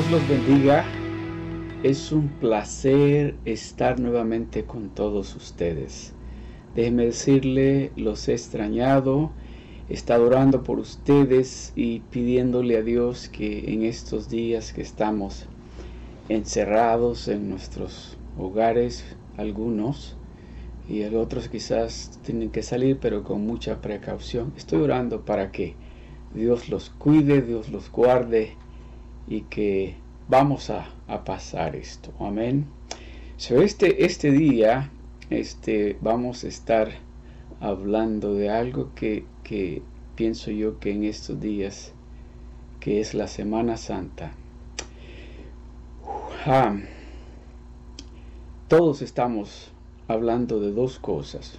Dios los bendiga. Es un placer estar nuevamente con todos ustedes. Déjenme decirle, los he extrañado, he estado orando por ustedes y pidiéndole a Dios que en estos días que estamos encerrados en nuestros hogares, algunos, y otros quizás tienen que salir, pero con mucha precaución. Estoy orando para que Dios los cuide, Dios los guarde y que vamos a, pasar esto. Amén. este, este día este, vamos a estar hablando de algo que, que pienso yo que en estos días, que es la Semana Santa, todos estamos hablando de dos cosas.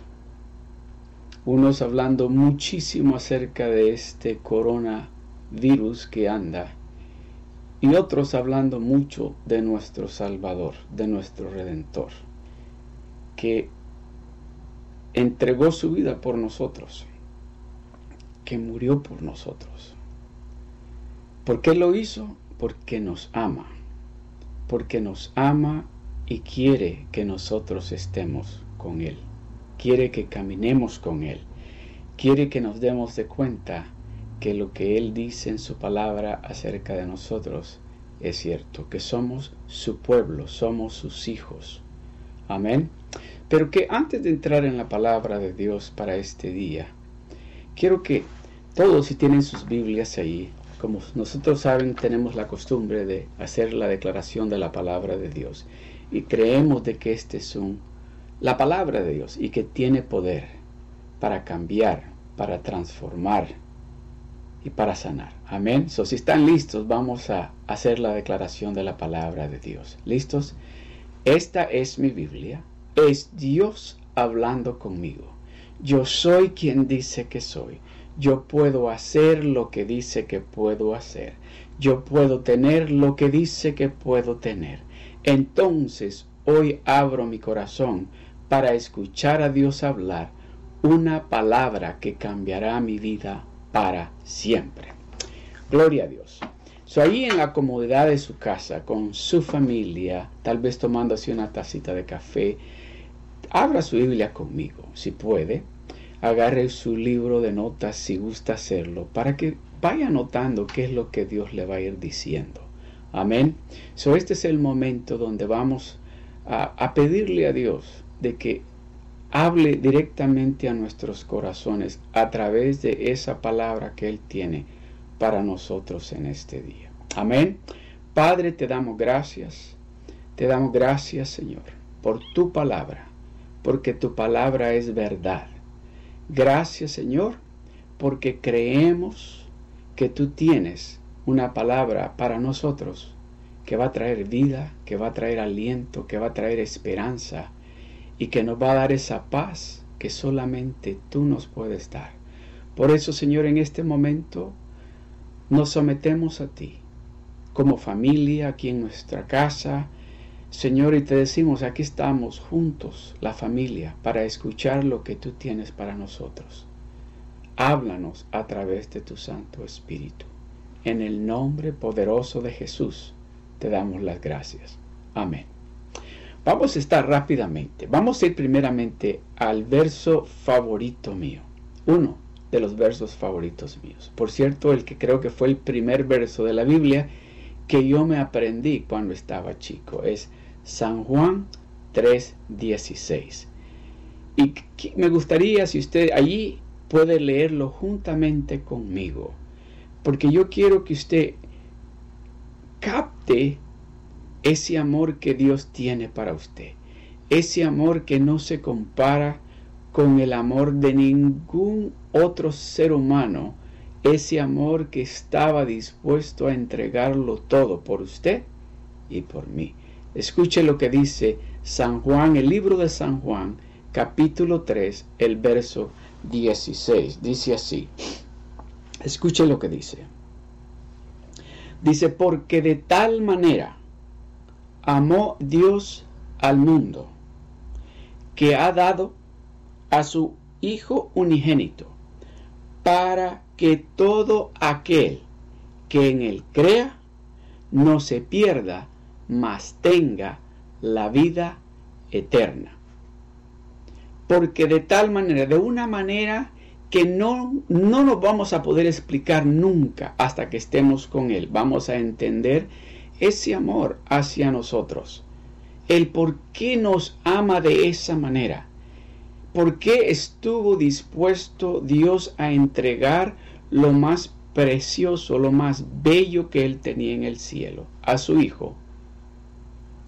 Unos hablando muchísimo acerca de este coronavirus que anda y otros hablando mucho de nuestro Salvador, de nuestro Redentor, que entregó su vida por nosotros, que murió por nosotros. ¿Por qué lo hizo? Porque nos ama, porque nos ama y quiere que nosotros estemos con Él, quiere que caminemos con Él, quiere que nos demos de cuenta que lo que Él dice en su palabra acerca de nosotros es cierto, que somos su pueblo, somos sus hijos. Amén. Pero que antes de entrar en la palabra de Dios para este día, quiero que todos si tienen sus Biblias ahí, como nosotros saben, tenemos la costumbre de hacer la declaración de la palabra de Dios y creemos de que este es un la palabra de Dios y que tiene poder para cambiar, para transformar, y para sanar. Amén. So, si están listos, vamos a hacer la declaración de la palabra de Dios. ¿Listos? Esta es mi Biblia. Es Dios hablando conmigo. Yo soy quien dice que soy. Yo puedo hacer lo que dice que puedo hacer. Yo puedo tener lo que dice que puedo tener. Entonces, hoy abro mi corazón para escuchar a Dios hablar una palabra que cambiará mi vida para siempre. Gloria a Dios. So, ahí en la comodidad de su casa, con su familia, tal vez tomando así una tacita de café, abra su Biblia conmigo, si puede. Agarre su libro de notas si gusta hacerlo, para que vaya notando qué es lo que Dios le va a ir diciendo. Amén. So, este es el momento donde vamos a, a pedirle a Dios de que hable directamente a nuestros corazones a través de esa palabra que Él tiene para nosotros en este día. Amén. Padre, te damos gracias. Te damos gracias, Señor, por tu palabra, porque tu palabra es verdad. Gracias, Señor, porque creemos que tú tienes una palabra para nosotros que va a traer vida, que va a traer aliento, que va a traer esperanza, y que nos va a dar esa paz que solamente tú nos puedes dar. Por eso, Señor, en este momento nos sometemos a ti, como familia, aquí en nuestra casa, Señor, y te decimos, aquí estamos juntos, la familia, para escuchar lo que tú tienes para nosotros. Háblanos a través de tu Santo Espíritu. En el nombre poderoso de Jesús te damos las gracias. Amén. Vamos a estar rápidamente. Vamos a ir primeramente al verso favorito mío. Uno de los versos favoritos míos. Por cierto, el que creo que fue el primer verso de la Biblia que yo me aprendí cuando estaba chico. Es San Juan 3:16. Y me gustaría si usted allí puede leerlo juntamente conmigo. Porque yo quiero que usted capte ese amor que Dios tiene para usted, ese amor que no se compara con el amor de ningún otro ser humano, ese amor que estaba dispuesto a entregarlo todo por usted y por mí. Escuche lo que dice San Juan, el libro de San Juan, capítulo 3, el verso 16. Dice así. Escuche lo que dice. Dice, porque de tal manera amó Dios al mundo, que ha dado a su Hijo unigénito, para que todo aquel que en él crea no se pierda, mas tenga la vida eterna. Porque de tal manera, de una manera que no, no nos vamos a poder explicar nunca hasta que estemos con Él, vamos a entender ese amor hacia nosotros, el por qué nos ama de esa manera, por qué estuvo dispuesto Dios a entregar lo más precioso, lo más bello que Él tenía en el cielo, a su Hijo,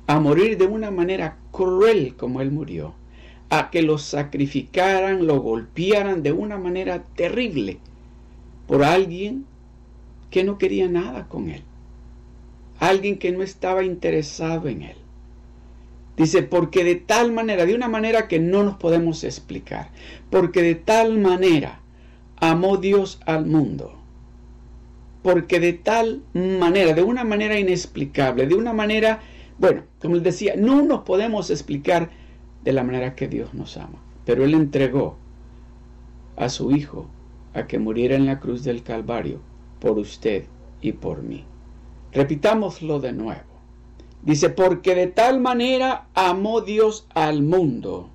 a morir de una manera cruel como Él murió, a que lo sacrificaran, lo golpearan de una manera terrible por alguien que no quería nada con Él alguien que no estaba interesado en él. Dice, porque de tal manera, de una manera que no nos podemos explicar, porque de tal manera amó Dios al mundo, porque de tal manera, de una manera inexplicable, de una manera, bueno, como les decía, no nos podemos explicar de la manera que Dios nos ama, pero Él entregó a su Hijo a que muriera en la cruz del Calvario por usted y por mí. Repitámoslo de nuevo. Dice, porque de tal manera amó Dios al mundo,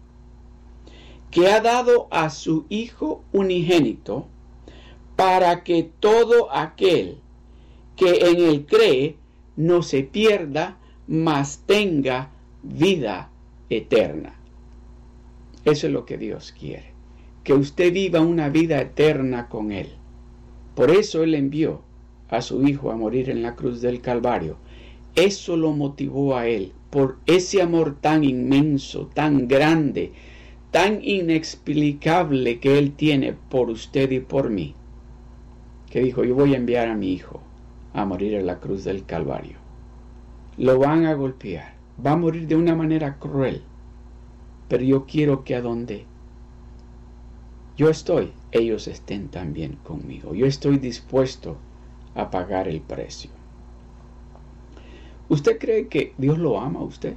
que ha dado a su Hijo unigénito, para que todo aquel que en él cree no se pierda, mas tenga vida eterna. Eso es lo que Dios quiere, que usted viva una vida eterna con Él. Por eso Él envió a su Hijo a morir en la cruz del Calvario, eso lo motivó a él por ese amor tan inmenso, tan grande, tan inexplicable que él tiene por usted y por mí, que dijo, yo voy a enviar a mi Hijo a morir en la cruz del Calvario. Lo van a golpear, va a morir de una manera cruel, pero yo quiero que a donde yo estoy, ellos estén también conmigo. Yo estoy dispuesto a pagar el precio. ¿Usted cree que Dios lo ama a usted?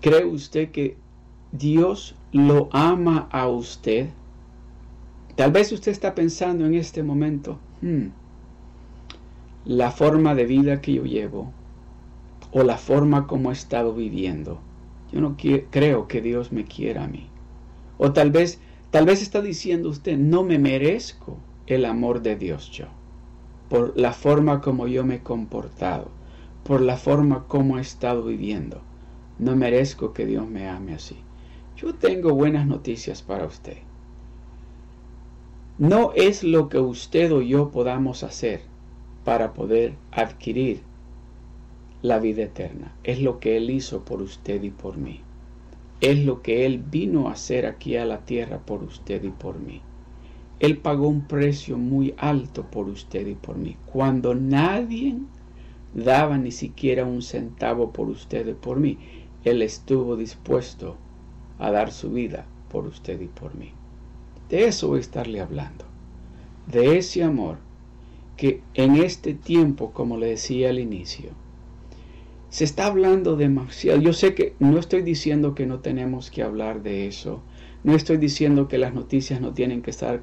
¿Cree usted que Dios lo ama a usted? Tal vez usted está pensando en este momento, hmm, la forma de vida que yo llevo o la forma como he estado viviendo. Yo no creo que Dios me quiera a mí. O tal vez, tal vez está diciendo usted, no me merezco el amor de Dios yo por la forma como yo me he comportado, por la forma como he estado viviendo. No merezco que Dios me ame así. Yo tengo buenas noticias para usted. No es lo que usted o yo podamos hacer para poder adquirir la vida eterna. Es lo que Él hizo por usted y por mí. Es lo que Él vino a hacer aquí a la tierra por usted y por mí. Él pagó un precio muy alto por usted y por mí, cuando nadie daba ni siquiera un centavo por usted y por mí. Él estuvo dispuesto a dar su vida por usted y por mí. De eso voy a estarle hablando, de ese amor que en este tiempo, como le decía al inicio, se está hablando demasiado. Yo sé que no estoy diciendo que no tenemos que hablar de eso, no estoy diciendo que las noticias no tienen que estar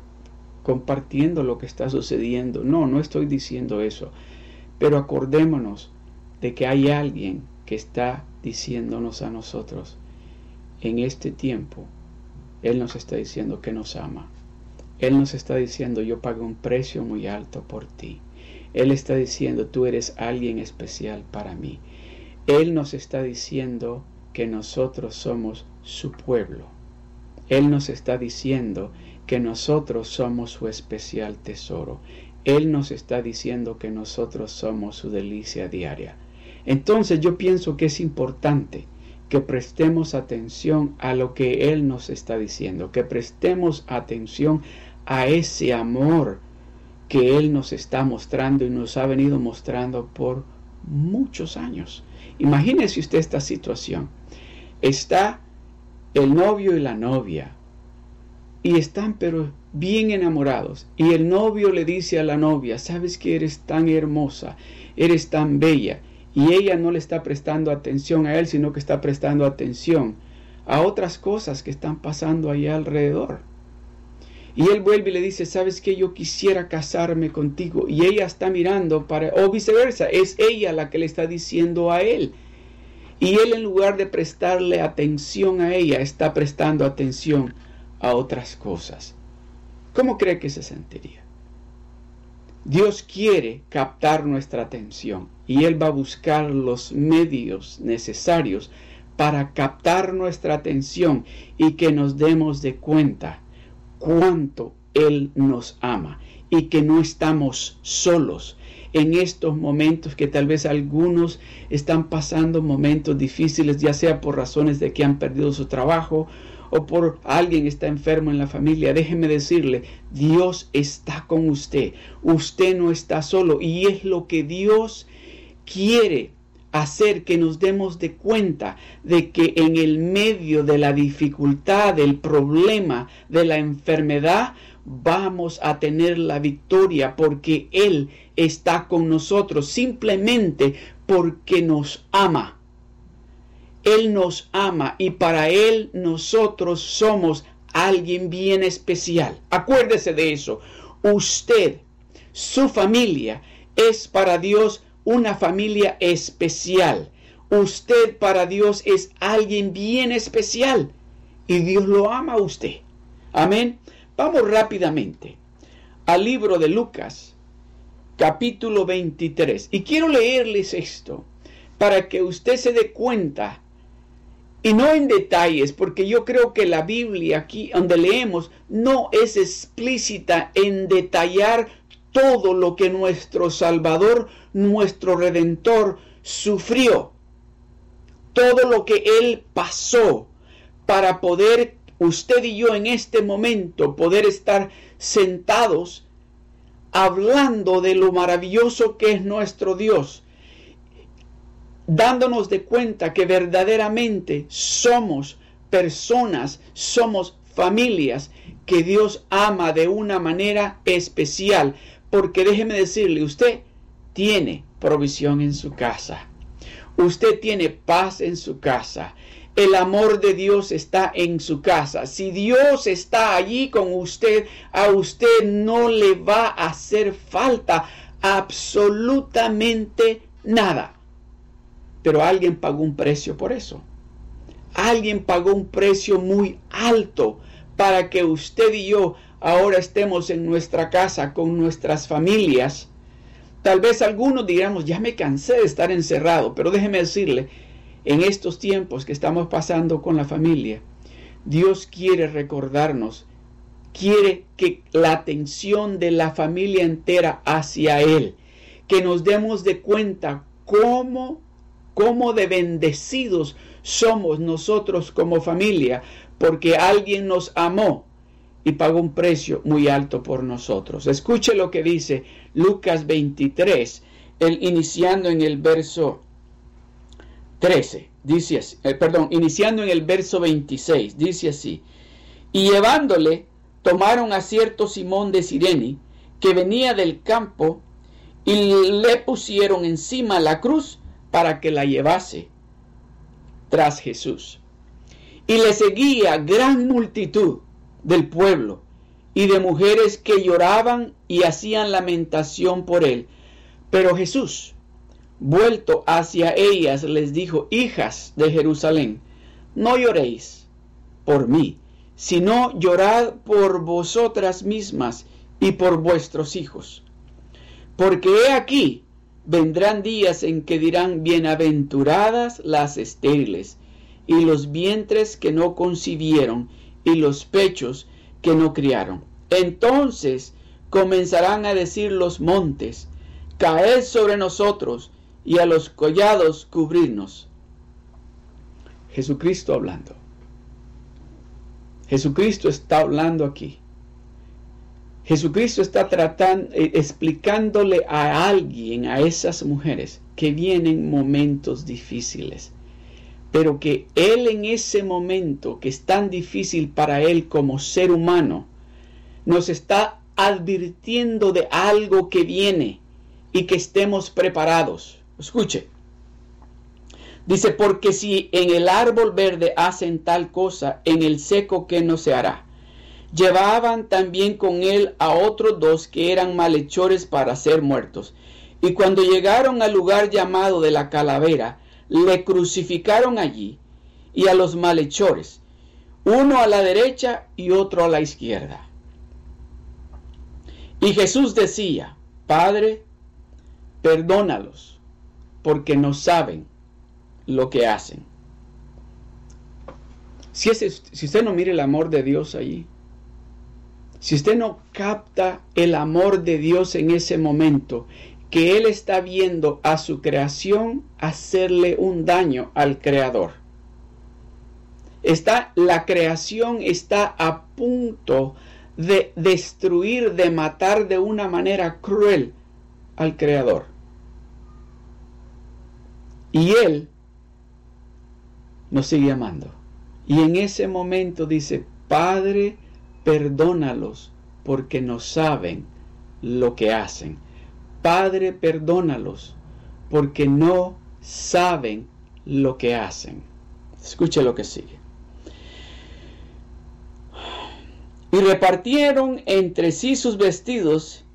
compartiendo lo que está sucediendo. No, no estoy diciendo eso. Pero acordémonos de que hay alguien que está diciéndonos a nosotros, en este tiempo, Él nos está diciendo que nos ama. Él nos está diciendo, yo pago un precio muy alto por ti. Él está diciendo, tú eres alguien especial para mí. Él nos está diciendo que nosotros somos su pueblo. Él nos está diciendo que nosotros somos su especial tesoro. Él nos está diciendo que nosotros somos su delicia diaria. Entonces yo pienso que es importante que prestemos atención a lo que Él nos está diciendo, que prestemos atención a ese amor que Él nos está mostrando y nos ha venido mostrando por muchos años. Imagínese usted esta situación. Está el novio y la novia y están pero bien enamorados. Y el novio le dice a la novia, sabes que eres tan hermosa, eres tan bella. Y ella no le está prestando atención a él, sino que está prestando atención a otras cosas que están pasando ahí alrededor. Y él vuelve y le dice, ¿sabes qué? Yo quisiera casarme contigo. Y ella está mirando para, o viceversa, es ella la que le está diciendo a él. Y él en lugar de prestarle atención a ella, está prestando atención a otras cosas. ¿Cómo cree que se sentiría? Dios quiere captar nuestra atención y Él va a buscar los medios necesarios para captar nuestra atención y que nos demos de cuenta cuánto Él nos ama y que no estamos solos en estos momentos que tal vez algunos están pasando momentos difíciles, ya sea por razones de que han perdido su trabajo o por alguien está enfermo en la familia, déjeme decirle, Dios está con usted. Usted no está solo y es lo que Dios quiere hacer que nos demos de cuenta de que en el medio de la dificultad, del problema, de la enfermedad, vamos a tener la victoria porque Él está con nosotros simplemente porque nos ama. Él nos ama y para Él nosotros somos alguien bien especial. Acuérdese de eso. Usted, su familia, es para Dios una familia especial. Usted para Dios es alguien bien especial y Dios lo ama a usted. Amén. Vamos rápidamente al libro de Lucas, capítulo 23. Y quiero leerles esto para que usted se dé cuenta y no en detalles, porque yo creo que la Biblia aquí donde leemos no es explícita en detallar todo lo que nuestro Salvador, nuestro Redentor, sufrió. Todo lo que Él pasó para poder usted y yo en este momento poder estar sentados hablando de lo maravilloso que es nuestro Dios dándonos de cuenta que verdaderamente somos personas, somos familias que Dios ama de una manera especial. Porque déjeme decirle, usted tiene provisión en su casa. Usted tiene paz en su casa. El amor de Dios está en su casa. Si Dios está allí con usted, a usted no le va a hacer falta absolutamente nada. Pero alguien pagó un precio por eso. Alguien pagó un precio muy alto para que usted y yo ahora estemos en nuestra casa con nuestras familias. Tal vez algunos digamos, ya me cansé de estar encerrado, pero déjeme decirle, en estos tiempos que estamos pasando con la familia, Dios quiere recordarnos, quiere que la atención de la familia entera hacia Él, que nos demos de cuenta cómo cómo de bendecidos somos nosotros como familia, porque alguien nos amó y pagó un precio muy alto por nosotros. Escuche lo que dice Lucas 23, el, iniciando en el verso 13, dice así, eh, perdón, iniciando en el verso 26, dice así, y llevándole, tomaron a cierto Simón de Sireni, que venía del campo, y le pusieron encima la cruz, para que la llevase tras Jesús. Y le seguía gran multitud del pueblo y de mujeres que lloraban y hacían lamentación por él. Pero Jesús, vuelto hacia ellas, les dijo, hijas de Jerusalén, no lloréis por mí, sino llorad por vosotras mismas y por vuestros hijos. Porque he aquí, Vendrán días en que dirán, bienaventuradas las estériles, y los vientres que no concibieron, y los pechos que no criaron. Entonces comenzarán a decir los montes, caed sobre nosotros, y a los collados cubrirnos. Jesucristo hablando. Jesucristo está hablando aquí. Jesucristo está tratando, eh, explicándole a alguien, a esas mujeres, que vienen momentos difíciles, pero que Él en ese momento, que es tan difícil para Él como ser humano, nos está advirtiendo de algo que viene y que estemos preparados. Escuche. Dice, porque si en el árbol verde hacen tal cosa, en el seco que no se hará Llevaban también con él a otros dos que eran malhechores para ser muertos. Y cuando llegaron al lugar llamado de la calavera, le crucificaron allí y a los malhechores, uno a la derecha y otro a la izquierda. Y Jesús decía, Padre, perdónalos, porque no saben lo que hacen. Si, si usted no mire el amor de Dios allí, si usted no capta el amor de Dios en ese momento, que Él está viendo a su creación hacerle un daño al Creador. Está, la creación está a punto de destruir, de matar de una manera cruel al Creador. Y Él nos sigue amando. Y en ese momento dice, Padre, perdónalos porque no saben lo que hacen. Padre, perdónalos porque no saben lo que hacen. Escuche lo que sigue. Y repartieron entre sí sus vestidos,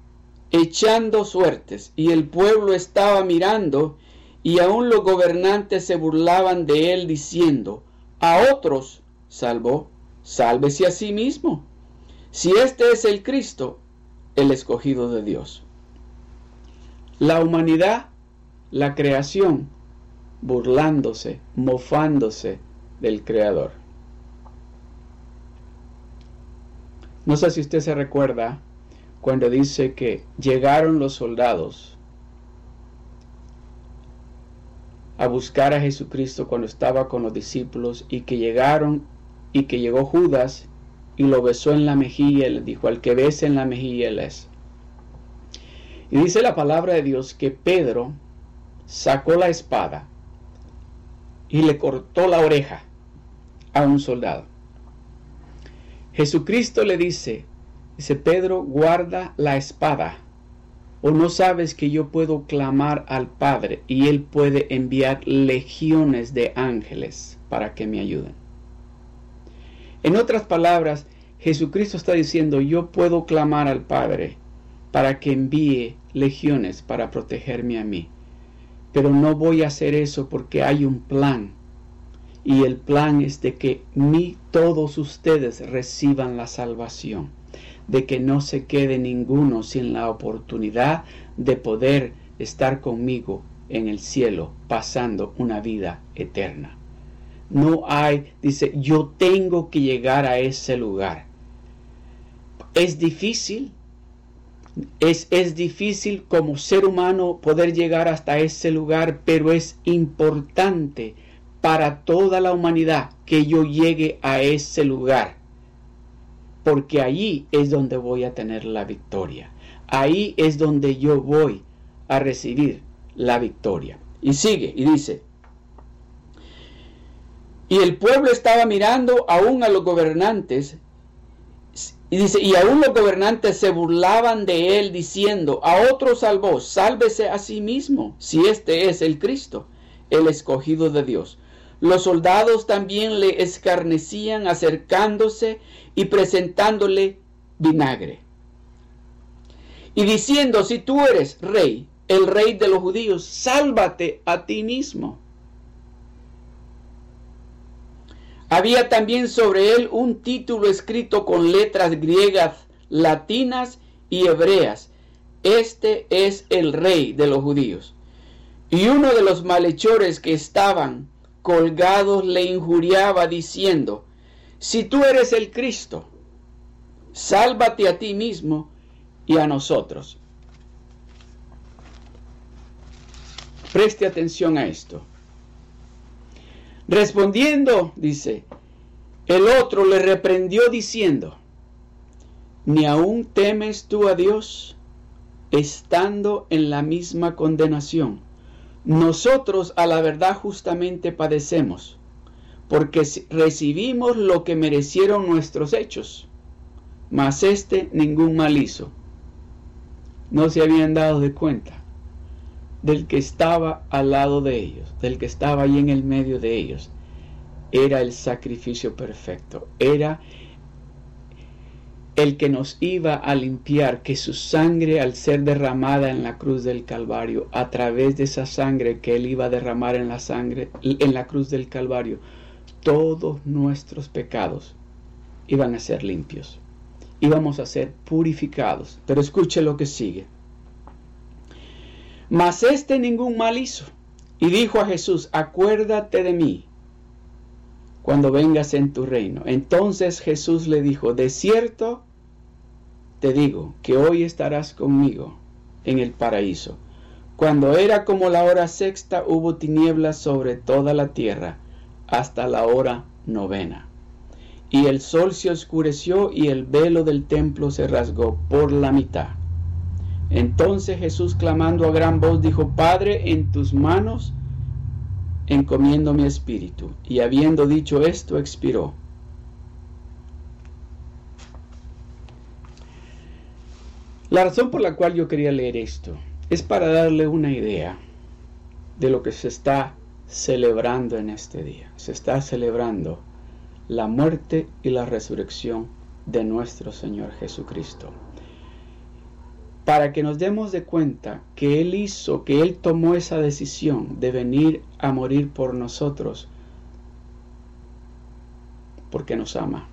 echando suertes, y el pueblo estaba mirando, y aun los gobernantes se burlaban de él, diciendo, a otros salvó, sálvese a sí mismo, si este es el Cristo, el escogido de Dios. La humanidad, la creación, burlándose, mofándose del Creador. No sé si usted se recuerda cuando dice que llegaron los soldados a buscar a Jesucristo cuando estaba con los discípulos y que llegaron y que llegó Judas y lo besó en la mejilla y le dijo, al que bese en la mejilla él es. Y dice la palabra de Dios que Pedro sacó la espada y le cortó la oreja a un soldado. Jesucristo le dice, dice Pedro, guarda la espada. ¿O no sabes que yo puedo clamar al Padre y Él puede enviar legiones de ángeles para que me ayuden? En otras palabras, Jesucristo está diciendo, yo puedo clamar al Padre para que envíe legiones para protegerme a mí. Pero no voy a hacer eso porque hay un plan. Y el plan es de que ni todos ustedes reciban la salvación. De que no se quede ninguno sin la oportunidad de poder estar conmigo en el cielo pasando una vida eterna. No hay, dice, yo tengo que llegar a ese lugar. Es difícil, es, es, difícil como ser humano poder llegar hasta ese lugar, pero es importante para toda la humanidad que yo llegue a ese lugar. Porque allí es donde voy a tener la victoria. Ahí es donde yo voy a recibir la victoria. Y sigue y dice, y el pueblo estaba mirando aún a los gobernantes y dice, y aún los gobernantes se burlaban de él diciendo, a otro salvó, sálvese a sí mismo, si este es el Cristo, el escogido de Dios. Los soldados también le escarnecían acercándose y presentándole vinagre. Y diciendo, si tú eres rey, el rey de los judíos, sálvate a ti mismo. Había también sobre él un título escrito con letras griegas, latinas y hebreas. Este es el rey de los judíos. Y uno de los malhechores que estaban colgados le injuriaba diciendo, si tú eres el Cristo, sálvate a ti mismo y a nosotros. Preste atención a esto. Respondiendo, dice, el otro le reprendió diciendo, ¿ni aún temes tú a Dios estando en la misma condenación? Nosotros a la verdad justamente padecemos, porque recibimos lo que merecieron nuestros hechos, mas este ningún mal hizo. No se habían dado de cuenta del que estaba al lado de ellos, del que estaba ahí en el medio de ellos. Era el sacrificio perfecto, era el que nos iba a limpiar, que su sangre al ser derramada en la cruz del Calvario, a través de esa sangre que él iba a derramar en la sangre en la cruz del Calvario, todos nuestros pecados iban a ser limpios. Íbamos a ser purificados. Pero escuche lo que sigue. Mas este ningún mal hizo. Y dijo a Jesús, acuérdate de mí cuando vengas en tu reino. Entonces Jesús le dijo, de cierto te digo que hoy estarás conmigo en el paraíso. Cuando era como la hora sexta hubo tinieblas sobre toda la tierra hasta la hora novena. Y el sol se oscureció y el velo del templo se rasgó por la mitad. Entonces Jesús clamando a gran voz dijo, Padre, en tus manos encomiendo mi espíritu. Y habiendo dicho esto, expiró. La razón por la cual yo quería leer esto es para darle una idea de lo que se está celebrando en este día. Se está celebrando la muerte y la resurrección de nuestro Señor Jesucristo. Para que nos demos de cuenta que Él hizo, que Él tomó esa decisión de venir a morir por nosotros, porque nos ama,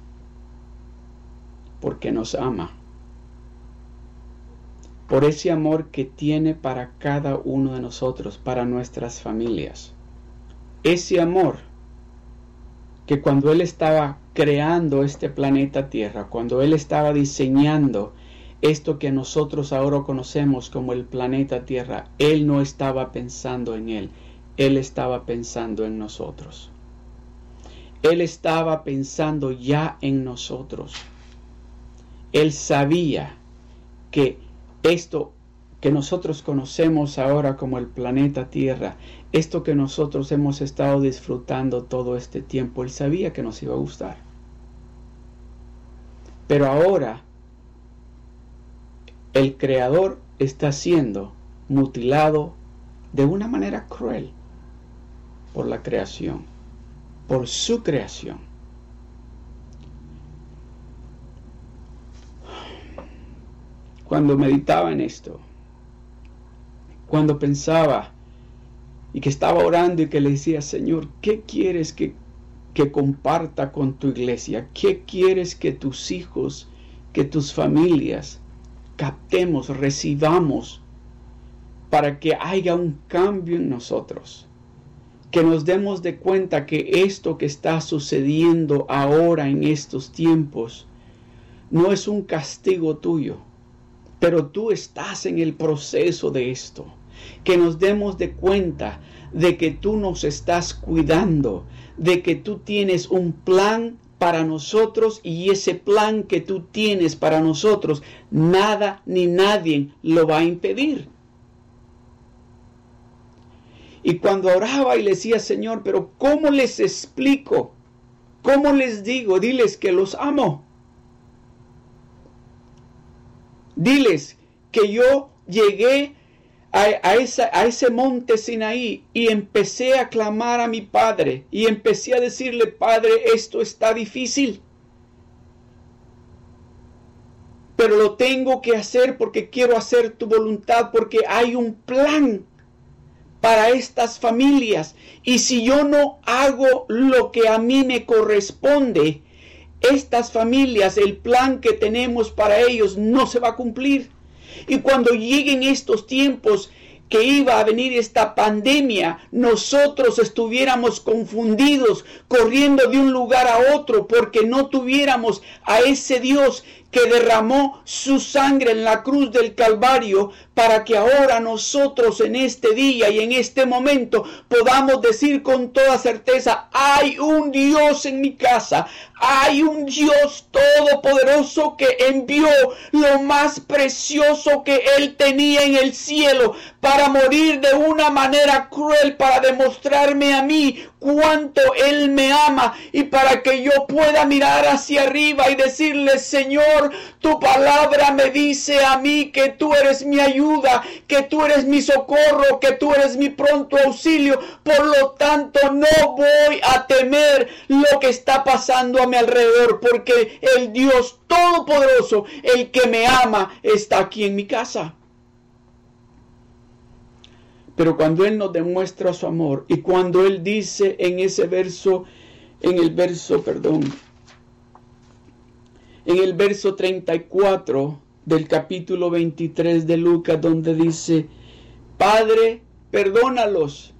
porque nos ama, por ese amor que tiene para cada uno de nosotros, para nuestras familias. Ese amor que cuando Él estaba creando este planeta Tierra, cuando Él estaba diseñando esto que nosotros ahora conocemos como el planeta Tierra, Él no estaba pensando en Él, Él estaba pensando en nosotros. Él estaba pensando ya en nosotros. Él sabía que esto que nosotros conocemos ahora como el planeta Tierra, esto que nosotros hemos estado disfrutando todo este tiempo, Él sabía que nos iba a gustar. Pero ahora el Creador está siendo mutilado de una manera cruel por la creación, por su creación. Cuando meditaba en esto, cuando pensaba y que estaba orando y que le decía, Señor, ¿qué quieres que, que comparta con tu iglesia? ¿Qué quieres que tus hijos, que tus familias captemos, recibamos para que haya un cambio en nosotros? Que nos demos de cuenta que esto que está sucediendo ahora en estos tiempos no es un castigo tuyo, pero tú estás en el proceso de esto que nos demos de cuenta de que tú nos estás cuidando, de que tú tienes un plan para nosotros y ese plan que tú tienes para nosotros, nada ni nadie lo va a impedir. Y cuando oraba y le decía, Señor, pero ¿cómo les explico? ¿Cómo les digo? Diles que los amo. Diles que yo llegué a, ese monte Sinaí y empecé a clamar a mi padre y empecé a decirle, Padre, esto está difícil. Pero lo tengo que hacer porque quiero hacer tu voluntad, porque hay un plan para estas familias. Y si yo no hago lo que a mí me corresponde, estas familias, el plan que tenemos para ellos no se va a cumplir. Y cuando lleguen estos tiempos que iba a venir esta pandemia, nosotros estuviéramos confundidos, corriendo de un lugar a otro, porque no tuviéramos a ese Dios que derramó su sangre en la cruz del Calvario para que ahora nosotros en este día y en este momento podamos decir con toda certeza, hay un Dios en mi casa, hay un Dios todopoderoso que envió lo más precioso que él tenía en el cielo para morir de una manera cruel, para demostrarme a mí cuánto Él me ama y para que yo pueda mirar hacia arriba y decirle, Señor, tu palabra me dice a mí que tú eres mi ayuda, que tú eres mi socorro, que tú eres mi pronto auxilio. Por lo tanto, no voy a temer lo que está pasando a mi alrededor, porque el Dios Todopoderoso, el que me ama, está aquí en mi casa. Pero cuando Él nos demuestra su amor y cuando Él dice en ese verso, en el verso, perdón, en el verso 34 del capítulo 23 de Lucas, donde dice, Padre, perdónalos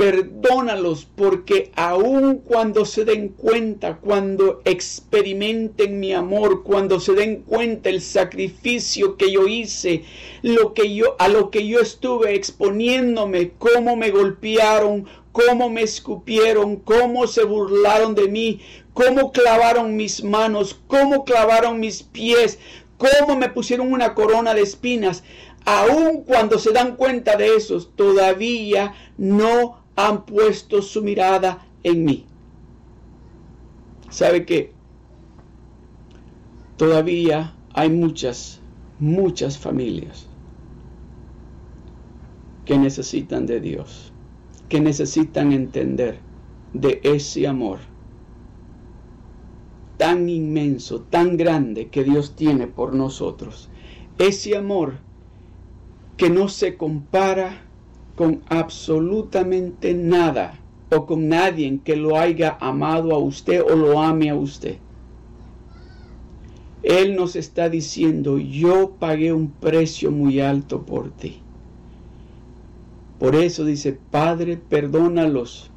Perdónalos porque aun cuando se den cuenta, cuando experimenten mi amor, cuando se den cuenta el sacrificio que yo hice, lo que yo a lo que yo estuve exponiéndome, cómo me golpearon, cómo me escupieron, cómo se burlaron de mí, cómo clavaron mis manos, cómo clavaron mis pies, cómo me pusieron una corona de espinas. Aun cuando se dan cuenta de eso, todavía no han puesto su mirada en mí. ¿Sabe que Todavía hay muchas, muchas familias que necesitan de Dios, que necesitan entender de ese amor tan inmenso, tan grande que Dios tiene por nosotros. Ese amor que no se compara con absolutamente nada o con nadie que lo haya amado a usted o lo ame a usted. Él nos está diciendo, yo pagué un precio muy alto por ti. Por eso dice, Padre, perdónalos.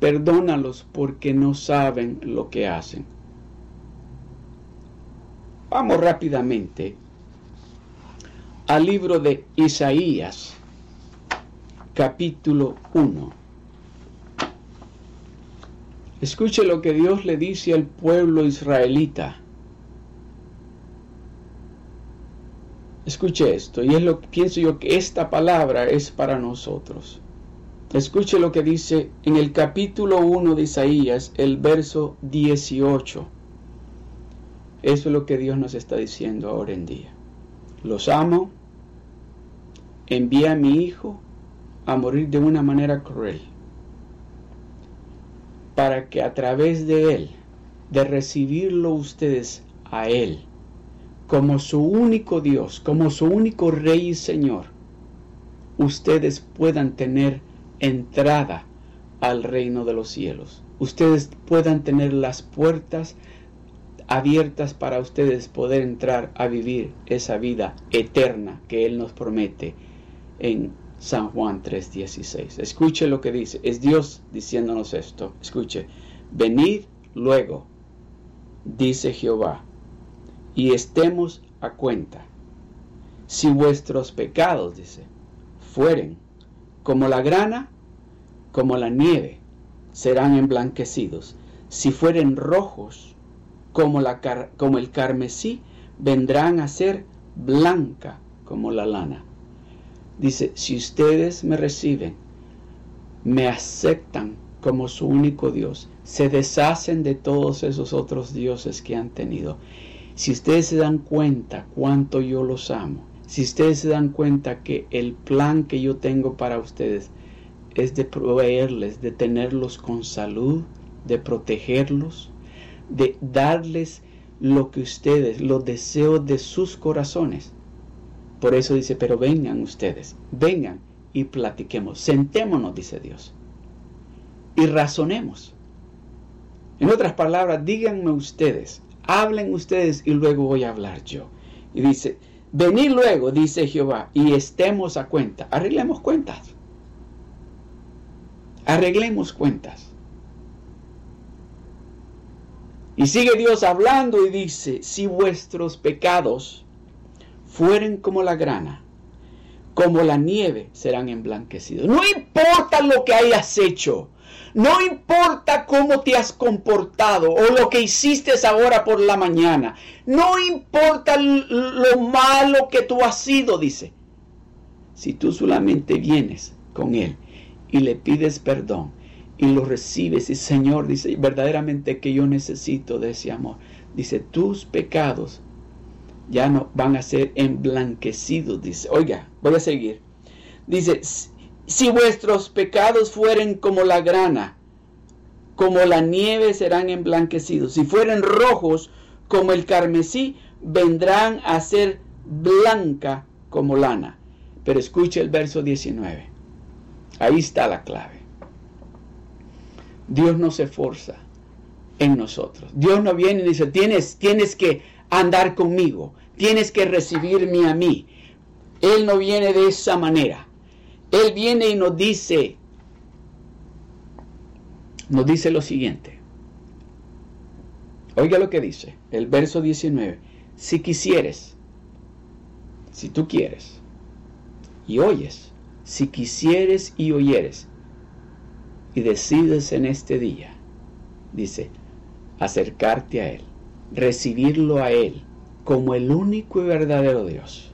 Perdónalos porque no saben lo que hacen. Vamos rápidamente al libro de Isaías capítulo 1. Escuche lo que Dios le dice al pueblo israelita. Escuche esto, y es lo que pienso yo que esta palabra es para nosotros. Escuche lo que dice en el capítulo 1 de Isaías, el verso 18. Eso es lo que Dios nos está diciendo ahora en día. Los amo, envía a mi Hijo a morir de una manera cruel, para que a través de Él, de recibirlo ustedes a Él, como su único Dios, como su único Rey y Señor, ustedes puedan tener entrada al reino de los cielos. Ustedes puedan tener las puertas abiertas para ustedes poder entrar a vivir esa vida eterna que Él nos promete en San Juan 3:16. Escuche lo que dice. Es Dios diciéndonos esto. Escuche. Venid luego, dice Jehová, y estemos a cuenta. Si vuestros pecados, dice, fueren como la grana, como la nieve, serán emblanquecidos. Si fueren rojos como, la como el carmesí, vendrán a ser blanca como la lana. Dice, si ustedes me reciben, me aceptan como su único Dios, se deshacen de todos esos otros dioses que han tenido. Si ustedes se dan cuenta cuánto yo los amo, si ustedes se dan cuenta que el plan que yo tengo para ustedes es de proveerles, de tenerlos con salud, de protegerlos, de darles lo que ustedes, los deseos de sus corazones, por eso dice, pero vengan ustedes, vengan y platiquemos, sentémonos, dice Dios, y razonemos. En otras palabras, díganme ustedes, hablen ustedes y luego voy a hablar yo. Y dice, venid luego, dice Jehová, y estemos a cuenta, arreglemos cuentas. Arreglemos cuentas. Y sigue Dios hablando y dice, si vuestros pecados fueren como la grana, como la nieve serán emblanquecidos. No importa lo que hayas hecho, no importa cómo te has comportado o lo que hiciste ahora por la mañana, no importa lo malo que tú has sido, dice. Si tú solamente vienes con Él y le pides perdón y lo recibes y Señor dice verdaderamente que yo necesito de ese amor, dice tus pecados ya no van a ser emblanquecidos, dice. Oiga, voy a seguir. Dice, Si vuestros pecados fueren como la grana, como la nieve serán emblanquecidos. Si fueren rojos como el carmesí, vendrán a ser blanca como lana. Pero escuche el verso 19. Ahí está la clave. Dios no se esforza en nosotros. Dios no viene y dice, tienes, tienes que andar conmigo, tienes que recibirme a mí. Él no viene de esa manera. Él viene y nos dice, nos dice lo siguiente. Oiga lo que dice, el verso 19. Si quisieres, si tú quieres y oyes, si quisieres y oyeres, y decides en este día, dice, acercarte a Él, recibirlo a Él como el único y verdadero Dios,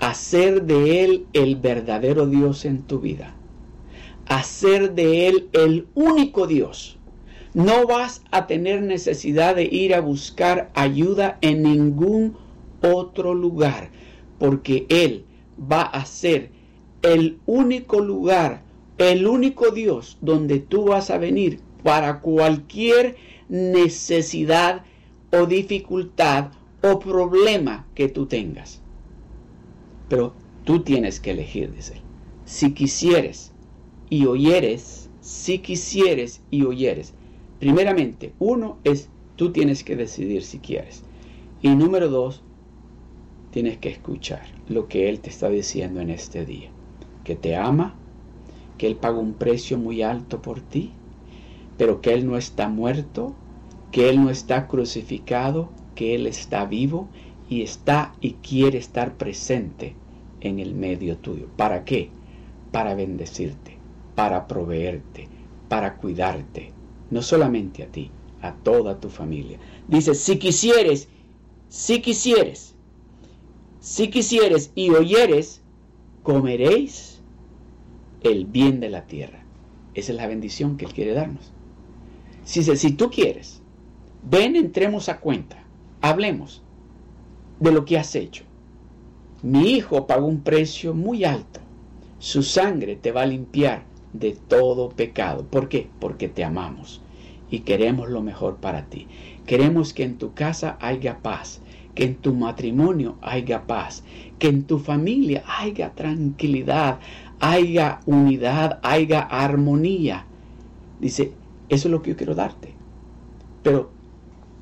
hacer de Él el verdadero Dios en tu vida, hacer de Él el único Dios. No vas a tener necesidad de ir a buscar ayuda en ningún otro lugar, porque Él va a ser el único lugar, el único Dios donde tú vas a venir para cualquier necesidad o dificultad o problema que tú tengas. Pero tú tienes que elegir, dice. Si quisieres y oyeres, si quisieres y oyeres. Primeramente, uno es, tú tienes que decidir si quieres. Y número dos, tienes que escuchar lo que Él te está diciendo en este día. Que te ama, que Él paga un precio muy alto por ti, pero que Él no está muerto, que Él no está crucificado, que Él está vivo y está y quiere estar presente en el medio tuyo. ¿Para qué? Para bendecirte, para proveerte, para cuidarte, no solamente a ti, a toda tu familia. Dice, si quisieres, si quisieres, si quisieres y oyeres, comeréis el bien de la tierra. Esa es la bendición que Él quiere darnos. Si, si tú quieres, ven, entremos a cuenta, hablemos de lo que has hecho. Mi hijo pagó un precio muy alto. Su sangre te va a limpiar de todo pecado. ¿Por qué? Porque te amamos y queremos lo mejor para ti. Queremos que en tu casa haya paz, que en tu matrimonio haya paz, que en tu familia haya tranquilidad, haya unidad, haya armonía. Dice, eso es lo que yo quiero darte. Pero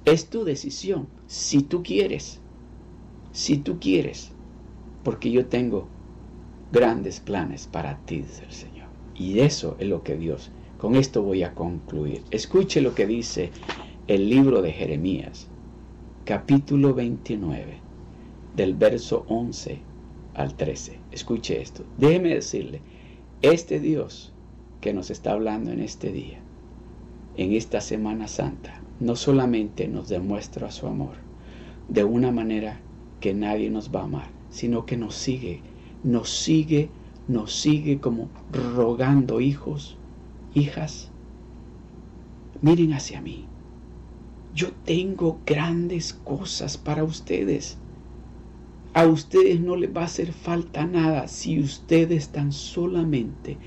es tu decisión, si tú quieres, si tú quieres, porque yo tengo grandes planes para ti, dice el Señor. Y eso es lo que Dios, con esto voy a concluir. Escuche lo que dice el libro de Jeremías, capítulo 29, del verso 11 al 13. Escuche esto. Déjeme decirle, este Dios que nos está hablando en este día, en esta Semana Santa no solamente nos demuestra su amor de una manera que nadie nos va a amar, sino que nos sigue, nos sigue, nos sigue como rogando hijos, hijas, miren hacia mí. Yo tengo grandes cosas para ustedes. A ustedes no les va a hacer falta nada si ustedes tan solamente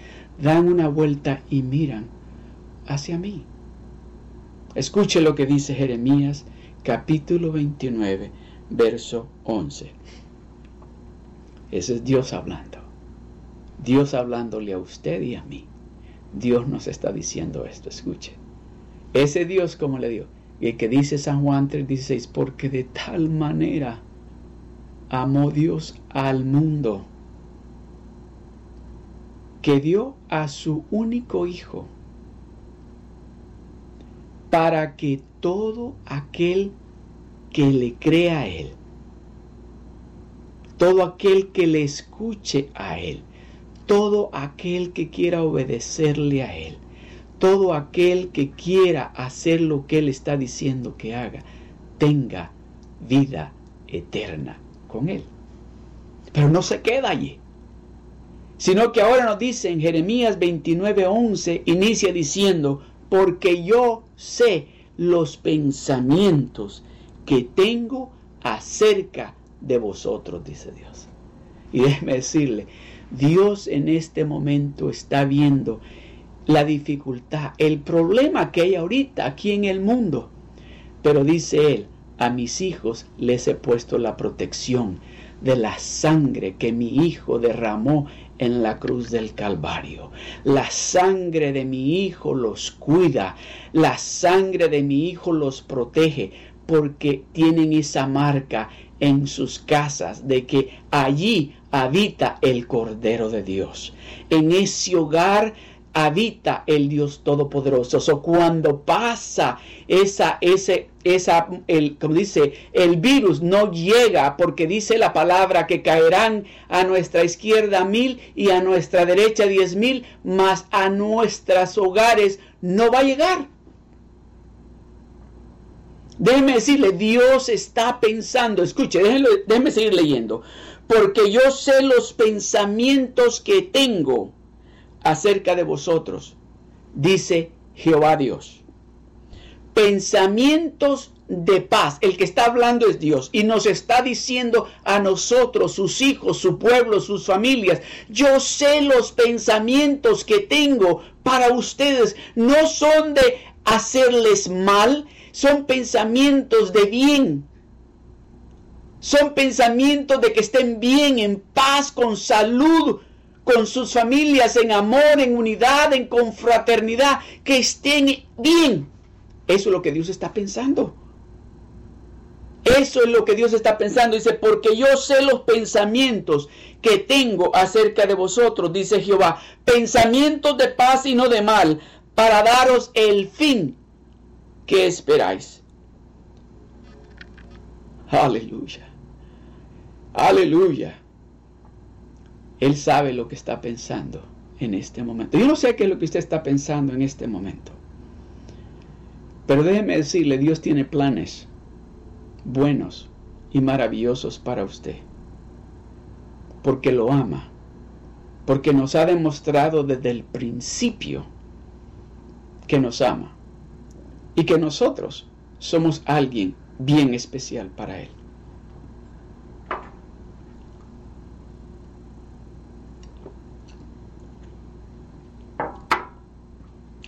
dan una vuelta y miran hacia mí. Escuche lo que dice Jeremías capítulo 29, verso 11. Ese es Dios hablando. Dios hablándole a usted y a mí. Dios nos está diciendo esto, escuche. Ese Dios, como le digo, el que dice San Juan 3:16, porque de tal manera amó Dios al mundo, que dio a su único Hijo para que todo aquel que le crea a Él, todo aquel que le escuche a Él, todo aquel que quiera obedecerle a Él, todo aquel que quiera hacer lo que Él está diciendo que haga, tenga vida eterna con Él. Pero no se queda allí, sino que ahora nos dice en Jeremías 29:11, inicia diciendo, porque yo sé los pensamientos que tengo acerca de vosotros, dice Dios. Y déjeme decirle, Dios en este momento está viendo la dificultad, el problema que hay ahorita aquí en el mundo. Pero dice Él, a mis hijos les he puesto la protección de la sangre que mi Hijo derramó en la cruz del Calvario. La sangre de mi Hijo los cuida, la sangre de mi Hijo los protege, porque tienen esa marca en sus casas de que allí habita el Cordero de Dios. En ese hogar habita el Dios Todopoderoso. O cuando pasa esa, ese, esa, el, como dice, el virus no llega porque dice la palabra que caerán a nuestra izquierda mil y a nuestra derecha diez mil, mas a nuestros hogares no va a llegar. Déjeme decirle, Dios está pensando, escuche, déjeme seguir leyendo, porque yo sé los pensamientos que tengo acerca de vosotros, dice Jehová Dios. Pensamientos de paz. El que está hablando es Dios y nos está diciendo a nosotros, sus hijos, su pueblo, sus familias, yo sé los pensamientos que tengo para ustedes. No son de hacerles mal, son pensamientos de bien. Son pensamientos de que estén bien, en paz, con salud, con sus familias, en amor, en unidad, en confraternidad, que estén bien. Eso es lo que Dios está pensando. Eso es lo que Dios está pensando. Dice, porque yo sé los pensamientos que tengo acerca de vosotros, dice Jehová, pensamientos de paz y no de mal, para daros el fin que esperáis. Aleluya. Aleluya. Él sabe lo que está pensando en este momento. Yo no sé qué es lo que usted está pensando en este momento. Pero déjeme decirle, Dios tiene planes buenos y maravillosos para usted. Porque lo ama. Porque nos ha demostrado desde el principio que nos ama. Y que nosotros somos alguien bien especial para Él.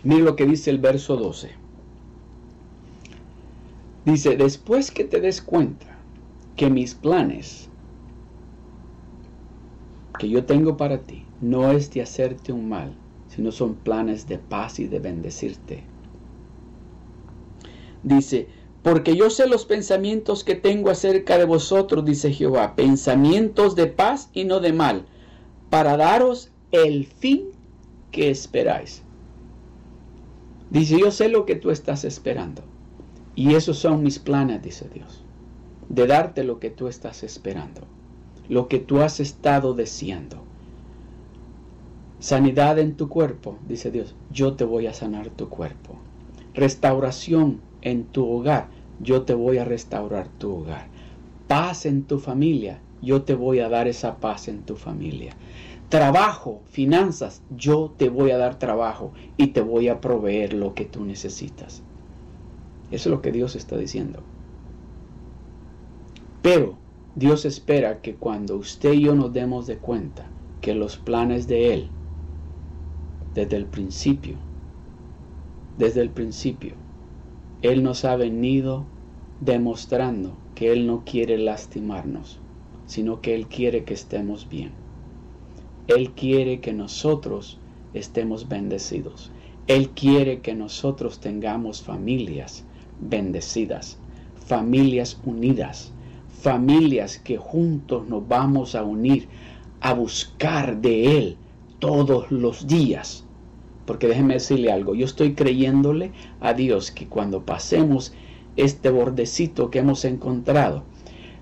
Mira lo que dice el verso 12. Dice, después que te des cuenta que mis planes que yo tengo para ti no es de hacerte un mal, sino son planes de paz y de bendecirte. Dice, porque yo sé los pensamientos que tengo acerca de vosotros, dice Jehová, pensamientos de paz y no de mal, para daros el fin que esperáis. Dice, yo sé lo que tú estás esperando. Y esos son mis planes, dice Dios. De darte lo que tú estás esperando. Lo que tú has estado deseando. Sanidad en tu cuerpo, dice Dios. Yo te voy a sanar tu cuerpo. Restauración en tu hogar. Yo te voy a restaurar tu hogar. Paz en tu familia. Yo te voy a dar esa paz en tu familia trabajo, finanzas, yo te voy a dar trabajo y te voy a proveer lo que tú necesitas. Eso es lo que Dios está diciendo. Pero Dios espera que cuando usted y yo nos demos de cuenta que los planes de Él, desde el principio, desde el principio, Él nos ha venido demostrando que Él no quiere lastimarnos, sino que Él quiere que estemos bien. Él quiere que nosotros estemos bendecidos. Él quiere que nosotros tengamos familias bendecidas, familias unidas, familias que juntos nos vamos a unir a buscar de Él todos los días. Porque déjeme decirle algo, yo estoy creyéndole a Dios que cuando pasemos este bordecito que hemos encontrado,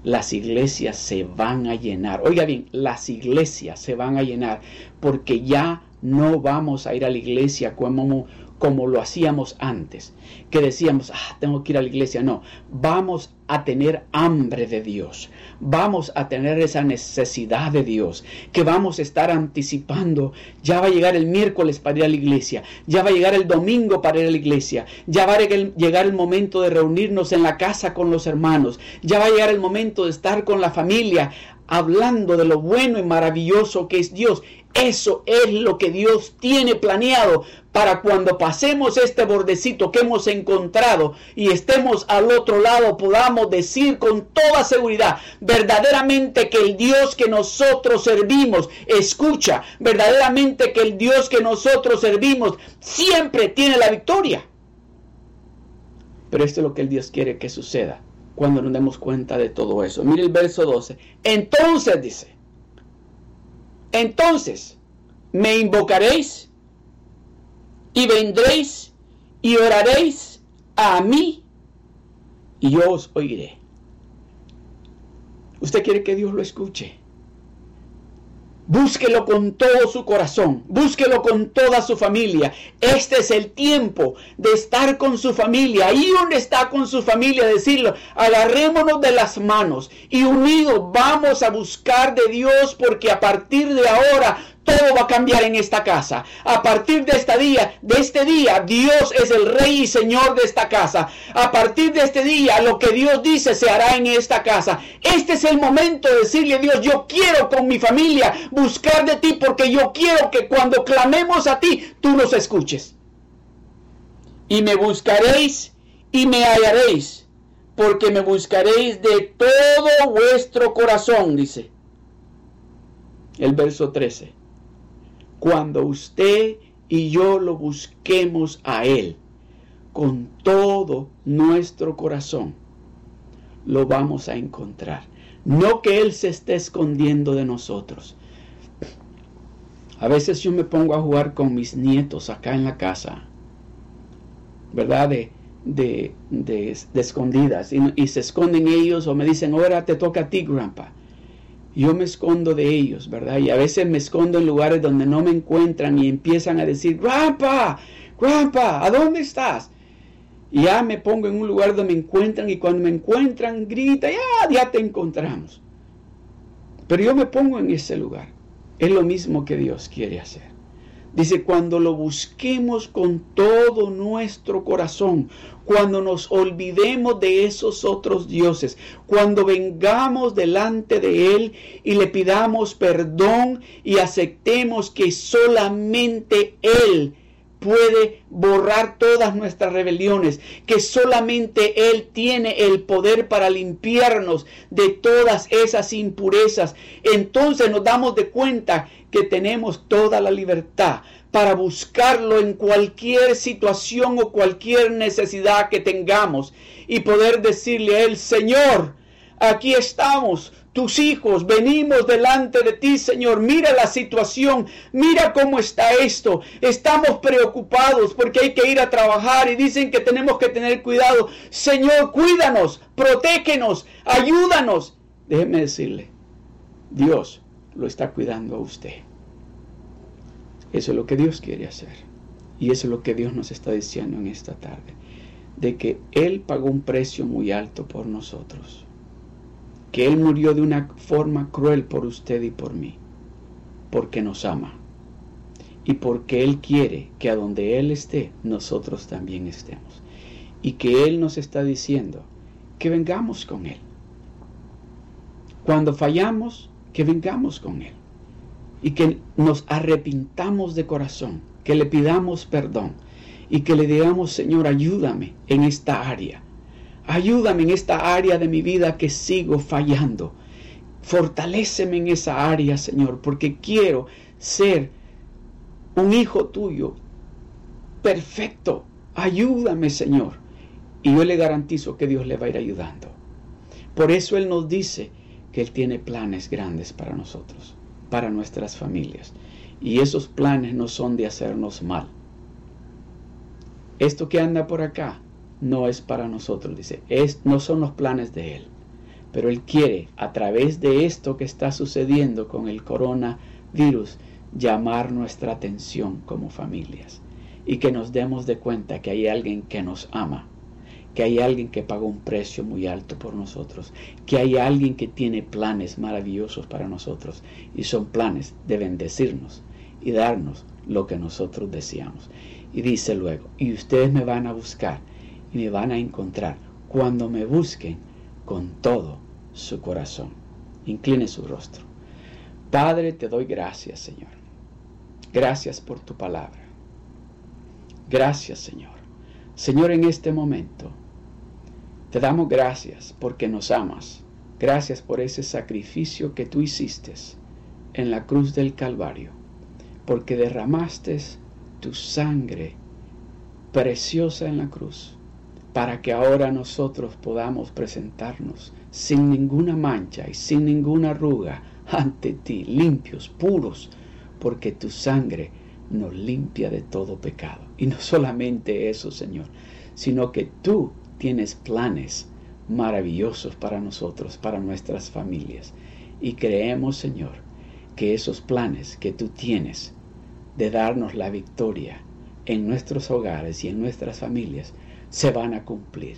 las iglesias se van a llenar. Oiga bien, las iglesias se van a llenar porque ya no vamos a ir a la iglesia como, como lo hacíamos antes, que decíamos, ah, tengo que ir a la iglesia. No, vamos a tener hambre de Dios, vamos a tener esa necesidad de Dios, que vamos a estar anticipando. Ya va a llegar el miércoles para ir a la iglesia, ya va a llegar el domingo para ir a la iglesia, ya va a llegar el momento de reunirnos en la casa con los hermanos, ya va a llegar el momento de estar con la familia hablando de lo bueno y maravilloso que es Dios. Eso es lo que Dios tiene planeado para cuando pasemos este bordecito que hemos encontrado y estemos al otro lado, podamos decir con toda seguridad verdaderamente que el Dios que nosotros servimos escucha, verdaderamente que el Dios que nosotros servimos siempre tiene la victoria. Pero esto es lo que el Dios quiere que suceda cuando nos demos cuenta de todo eso. Mire el verso 12. Entonces dice, entonces me invocaréis y vendréis y oraréis a mí y yo os oiré. Usted quiere que Dios lo escuche. Búsquelo con todo su corazón, búsquelo con toda su familia. Este es el tiempo de estar con su familia. Ahí donde está con su familia, decirlo, agarrémonos de las manos y unidos vamos a buscar de Dios porque a partir de ahora todo va a cambiar en esta casa. A partir de este día, de este día, Dios es el rey y señor de esta casa. A partir de este día, lo que Dios dice se hará en esta casa. Este es el momento de decirle a Dios, yo quiero con mi familia buscar de ti porque yo quiero que cuando clamemos a ti, tú nos escuches. Y me buscaréis y me hallaréis, porque me buscaréis de todo vuestro corazón, dice el verso 13 cuando usted y yo lo busquemos a Él con todo nuestro corazón, lo vamos a encontrar. No que Él se esté escondiendo de nosotros. A veces yo me pongo a jugar con mis nietos acá en la casa, ¿verdad? De, de, de, escondidas. Y, y, se esconden ellos o me dicen, ahora te toca a ti, grandpa yo me escondo de ellos, ¿verdad? Y a veces me escondo en lugares donde no me encuentran y empiezan a decir, Grandpa, Grandpa, ¿a dónde estás? Y ya me pongo en un lugar donde me encuentran y cuando me encuentran grita, ya, ya te encontramos. Pero yo me pongo en ese lugar. Es lo mismo que Dios quiere hacer. Dice, cuando lo busquemos con todo nuestro corazón, cuando nos olvidemos de esos otros dioses, cuando vengamos delante de Él y le pidamos perdón y aceptemos que solamente Él puede borrar todas nuestras rebeliones, que solamente Él tiene el poder para limpiarnos de todas esas impurezas. Entonces nos damos de cuenta que tenemos toda la libertad para buscarlo en cualquier situación o cualquier necesidad que tengamos y poder decirle a Él, Señor, aquí estamos, tus hijos, venimos delante de ti, Señor. Mira la situación, mira cómo está esto. Estamos preocupados porque hay que ir a trabajar y dicen que tenemos que tener cuidado. Señor, cuídanos, protégenos, ayúdanos. Déjeme decirle, Dios lo está cuidando a usted. Eso es lo que Dios quiere hacer. Y eso es lo que Dios nos está diciendo en esta tarde. De que Él pagó un precio muy alto por nosotros que Él murió de una forma cruel por usted y por mí, porque nos ama y porque Él quiere que a donde Él esté, nosotros también estemos. Y que Él nos está diciendo que vengamos con Él. Cuando fallamos, que vengamos con Él. Y que nos arrepintamos de corazón, que le pidamos perdón y que le digamos, Señor, ayúdame en esta área Ayúdame en esta área de mi vida que sigo fallando. Fortaléceme en esa área, Señor, porque quiero ser un hijo tuyo perfecto. Ayúdame, Señor. Y yo le garantizo que Dios le va a ir ayudando. Por eso Él nos dice que Él tiene planes grandes para nosotros, para nuestras familias. Y esos planes no son de hacernos mal. Esto que anda por acá no es para nosotros, dice, no son los planes de Él. Pero Él quiere, a través de esto que está sucediendo con el coronavirus, llamar nuestra atención como familias y que nos demos de cuenta que hay alguien que nos ama, que hay alguien que pagó un precio muy alto por nosotros, que hay alguien que tiene planes maravillosos para nosotros y son planes de bendecirnos y darnos lo que nosotros deseamos. Y dice luego, y ustedes me van a buscar y me van a encontrar cuando me busquen con todo su corazón. Incline su rostro. Padre, te doy gracias, Señor. Gracias por tu palabra. Gracias, Señor. Señor, en este momento, te damos gracias porque nos amas. Gracias por ese sacrificio que tú hiciste en la cruz del Calvario, porque derramaste tu sangre preciosa en la cruz, para que ahora nosotros podamos presentarnos sin ninguna mancha y sin ninguna arruga ante ti, limpios, puros, porque tu sangre nos limpia de todo pecado. Y no solamente eso, Señor, sino que tú tienes planes maravillosos para nosotros, para nuestras familias. Y creemos, Señor, que esos planes que tú tienes de darnos la victoria en nuestros hogares y en nuestras familias se van a cumplir.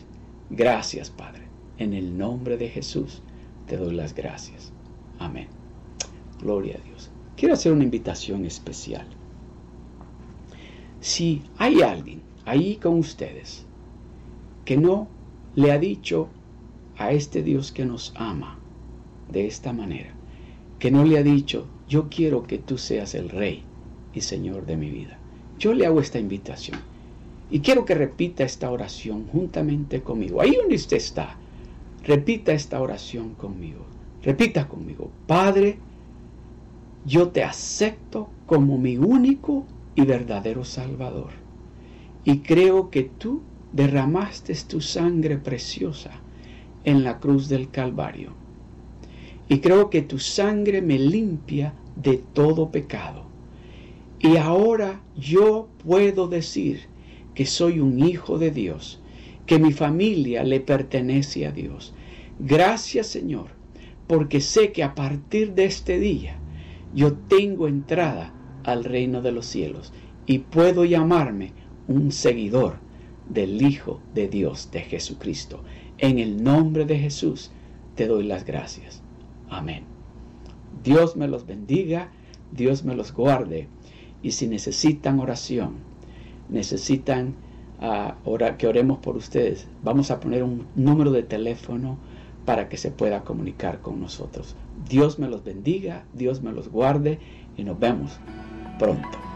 Gracias, Padre. En el nombre de Jesús te doy las gracias. Amén. Gloria a Dios. Quiero hacer una invitación especial. Si hay alguien ahí con ustedes que no le ha dicho a este Dios que nos ama de esta manera, que no le ha dicho, yo quiero que tú seas el rey y señor de mi vida. Yo le hago esta invitación y quiero que repita esta oración juntamente conmigo. Ahí donde usted está, repita esta oración conmigo. Repita conmigo, Padre, yo te acepto como mi único y verdadero Salvador. Y creo que tú derramaste tu sangre preciosa en la cruz del Calvario. Y creo que tu sangre me limpia de todo pecado. Y ahora yo puedo decir que soy un hijo de Dios, que mi familia le pertenece a Dios. Gracias Señor, porque sé que a partir de este día yo tengo entrada al reino de los cielos y puedo llamarme un seguidor del Hijo de Dios, de Jesucristo. En el nombre de Jesús te doy las gracias. Amén. Dios me los bendiga, Dios me los guarde. Y si necesitan oración, necesitan uh, que oremos por ustedes, vamos a poner un número de teléfono para que se pueda comunicar con nosotros. Dios me los bendiga, Dios me los guarde y nos vemos pronto.